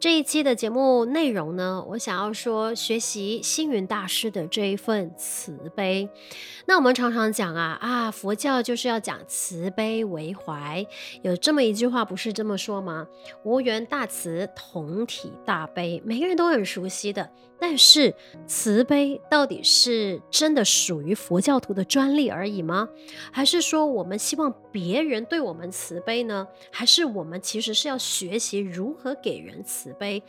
这一期的节目内容呢，我想要说学习星云大师的这一份慈悲。那我们常常讲啊啊，佛教就是要讲慈悲为怀，有这么一句话不是这么说吗？无缘大慈，同体大悲，每个人都很熟悉的。但是慈悲到底是真的属于佛教徒的专利而已吗？还是说我们希望别人对我们慈悲呢？还是我们其实是要学习如何给人慈慈悲？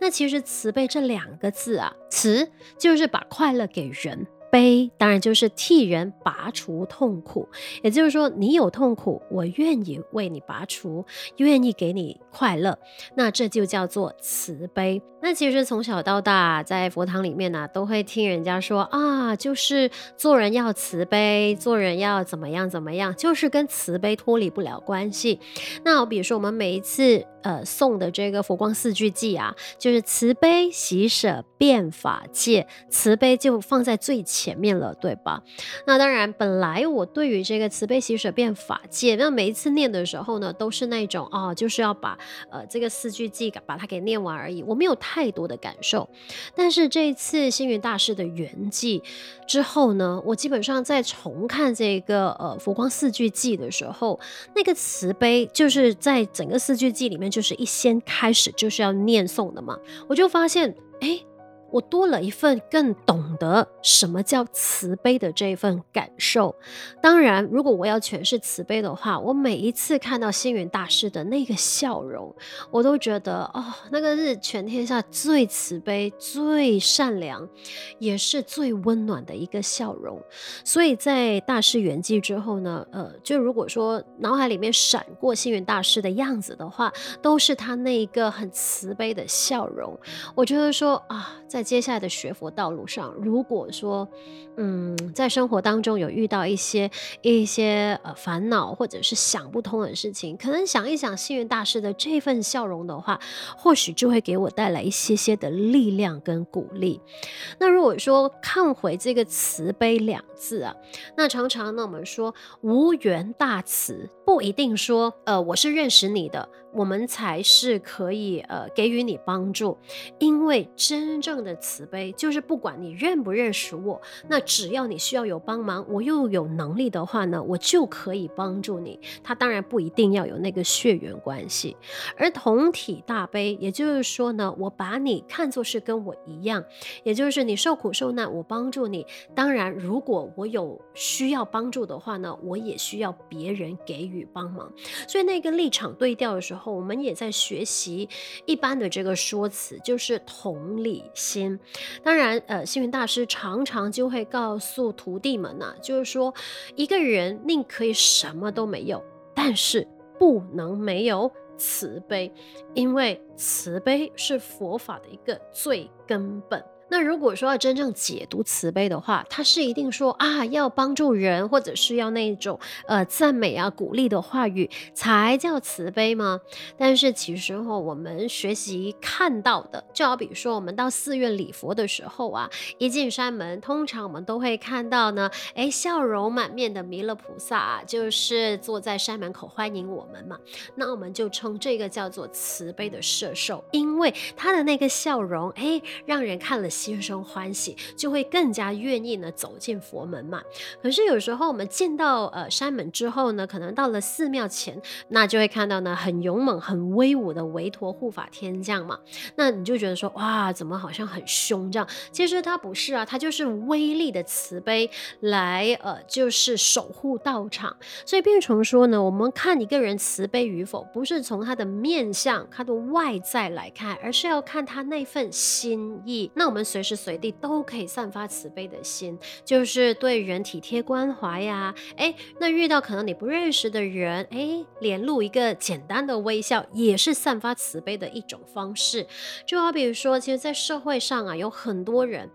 那其实慈悲这两个字啊，慈就是把快乐给人。悲当然就是替人拔除痛苦，也就是说，你有痛苦，我愿意为你拔除，愿意给你快乐，那这就叫做慈悲。那其实从小到大，在佛堂里面呢、都会听人家说啊，就是做人要慈悲，做人要怎么样怎么样，就是跟慈悲脱离不了关系。那我比如说，我们每一次呃诵的这个佛光四句偈啊，就是慈悲喜舍变法界，慈悲就放在最前。面了，对吧？那当然，本来我对于这个慈悲喜舍变法界，那每一次念的时候呢，都是那种哦，就是要把呃这个四句偈把它给念完而已，我没有太太多的感受。但是这一次星云大师的圆寂之后呢，我基本上在重看这个呃佛光四句偈的时候，那个慈悲就是在整个四句记里面，就是一先开始就是要念诵的嘛，我就发现，哎。我多了一份更懂得什么叫慈悲的这一份感受。当然，如果我要诠释慈悲的话，我每一次看到星云大师的那个笑容，我都觉得哦，那个是全天下最慈悲、最善良，也是最温暖的一个笑容。所以在大师圆寂之后呢，呃，就如果说脑海里面闪过星云大师的样子的话，都是他那一个很慈悲的笑容。我觉得说啊，在接下来的学佛道路上，如果说，嗯，在生活当中有遇到一些一些呃烦恼，或者是想不通的事情，可能想一想星云大师的这份笑容的话，或许就会给我带来一些些的力量跟鼓励。那如果说看回这个慈悲两字啊，那常常呢我们说无缘大慈，不一定说呃我是认识你的，我们才是可以呃给予你帮助，因为真正的。慈悲就是不管你认不认识我，那只要你需要有帮忙，我又有能力的话呢，我就可以帮助你。他当然不一定要有那个血缘关系，而同体大悲，也就是说呢，我把你看作是跟我一样，也就是你受苦受难，我帮助你。当然，如果我有需要帮助的话呢，我也需要别人给予与帮忙。所以那个立场对调的时候，我们也在学习一般的这个说辞，就是同理心。当然，呃，星云大师常常就会告诉徒弟们呐、就是说，一个人宁可以什么都没有，但是不能没有慈悲，因为慈悲是佛法的一个最根本。那如果说要真正解读慈悲的话，他是一定说啊，要帮助人，或者是要那种呃赞美啊、鼓励的话语才叫慈悲吗？但是其实哈，我们学习看到的，就好比说我们到寺院礼佛的时候啊，一进山门，通常我们都会看到呢，哎，笑容满面的弥勒菩萨啊，就是坐在山门口欢迎我们嘛。那我们就称这个叫做慈悲的摄受，因为他的那个笑容，哎，让人看了。心生欢喜，就会更加愿意呢走进佛门嘛。可是有时候我们进到呃山门之后呢，可能到了寺庙前，那就会看到呢很勇猛、很威武的韦陀护法天将嘛。那你就觉得说哇，怎么好像很凶这样？其实他不是啊，他就是威力的慈悲来呃，就是守护道场。所以变成说呢，我们看一个人慈悲与否，不是从他的面相、他的外在来看，而是要看他那份心意。那我们。随时随地都可以散发慈悲的心，就是对人体贴关怀呀。诶，那遇到可能你不认识的人，诶，脸露一个简单的微笑，也是散发慈悲的一种方式。就好比如说，其实，在社会上啊，有很多人，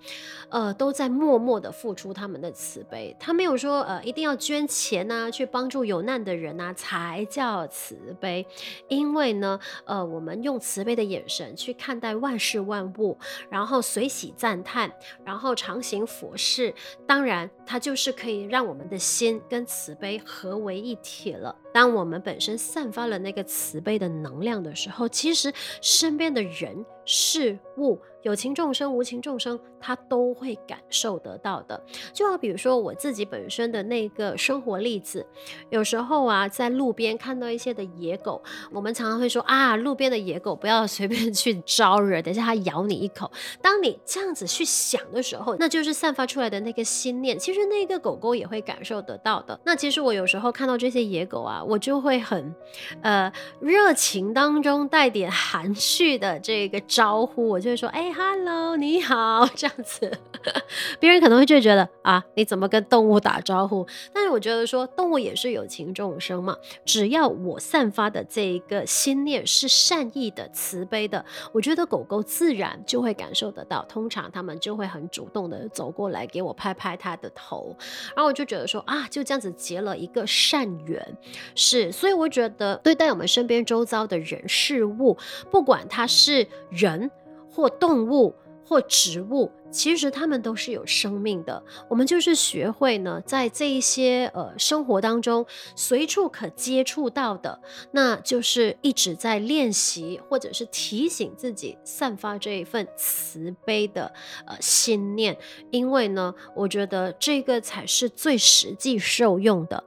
呃，都在默默的付出他们的慈悲。他没有说，呃，一定要捐钱呐、去帮助有难的人呐、才叫慈悲。因为呢，呃，我们用慈悲的眼神去看待万事万物，然后随起赞叹，然后常行佛事，当然，它就是可以让我们的心跟慈悲合为一体了。当我们本身散发了那个慈悲的能量的时候，其实身边的人事物。有情众生、无情众生，他都会感受得到的。就好比如说我自己本身的那个生活例子，有时候啊，在路边看到一些的野狗，我们常常会说啊，路边的野狗不要随便去招惹，等下它咬你一口。当你这样子去想的时候，那就是散发出来的那个心念，其实那个狗狗也会感受得到的。那其实我有时候看到这些野狗啊，我就会很呃热情当中带点含蓄的这个招呼，我就会说，哎。Hello，你好，这样子，别人可能会就觉得啊，你怎么跟动物打招呼？但是我觉得说，动物也是有情众生嘛，只要我散发的这一个心念是善意的、慈悲的，我觉得狗狗自然就会感受得到。通常他们就会很主动的走过来给我拍拍它的头，然后我就觉得说啊，就这样子结了一个善缘。是，所以我觉得对待我们身边周遭的人事物，不管他是人。或动物，或植物，其实它们都是有生命的。我们就是学会呢，在这一些呃生活当中，随处可接触到的，那就是一直在练习，或者是提醒自己散发这一份慈悲的呃心念。因为呢，我觉得这个才是最实际受用的。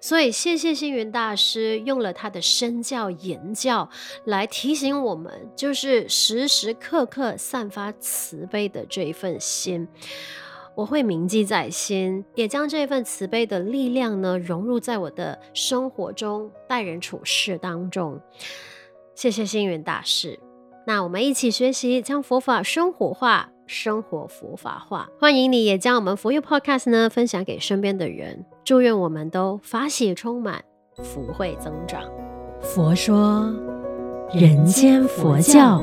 所以，谢谢星云大师用了他的身教言教来提醒我们，就是时时刻刻散发慈悲的这一份心，我会铭记在心，也将这份慈悲的力量呢融入在我的生活中、待人处事当中。谢谢星云大师，那我们一起学习，将佛法生活化。生活佛法化，欢迎你也将我们佛佑 Podcast 呢分享给身边的人，祝愿我们都法喜充满，福慧增长。佛说，人间佛教。